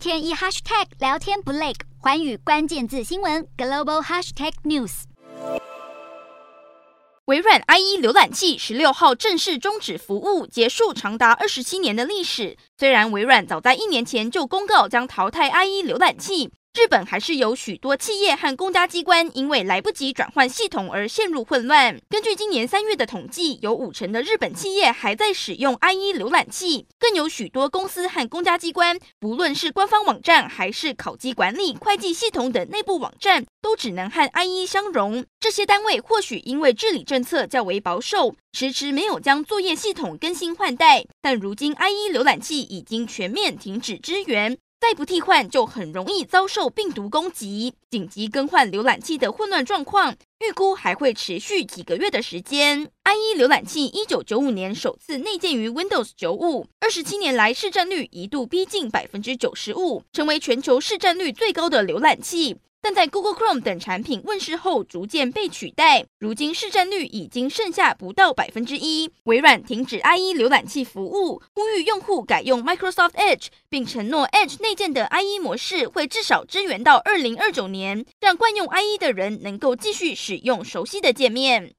天一 hashtag 聊天不累，环宇关键字新闻 global hashtag news。微软 IE 浏览器十六号正式终止服务，结束长达二十七年的历史。虽然微软早在一年前就公告将淘汰 IE 浏览器。日本还是有许多企业和公家机关因为来不及转换系统而陷入混乱。根据今年三月的统计，有五成的日本企业还在使用 IE 浏览器，更有许多公司和公家机关，不论是官方网站还是考绩管理、会计系统等内部网站，都只能和 IE 相容。这些单位或许因为治理政策较为保守，迟迟没有将作业系统更新换代。但如今 IE 浏览器已经全面停止支援。再不替换，就很容易遭受病毒攻击。紧急更换浏览器的混乱状况，预估还会持续几个月的时间。IE 浏览器一九九五年首次内建于 Windows 九五，二十七年来市占率一度逼近百分之九十五，成为全球市占率最高的浏览器。但在 Google Chrome 等产品问世后，逐渐被取代。如今市占率已经剩下不到百分之一。微软停止 IE 浏览器服务，呼吁用户改用 Microsoft Edge，并承诺 Edge 内建的 IE 模式会至少支援到二零二九年，让惯用 IE 的人能够继续使用熟悉的界面。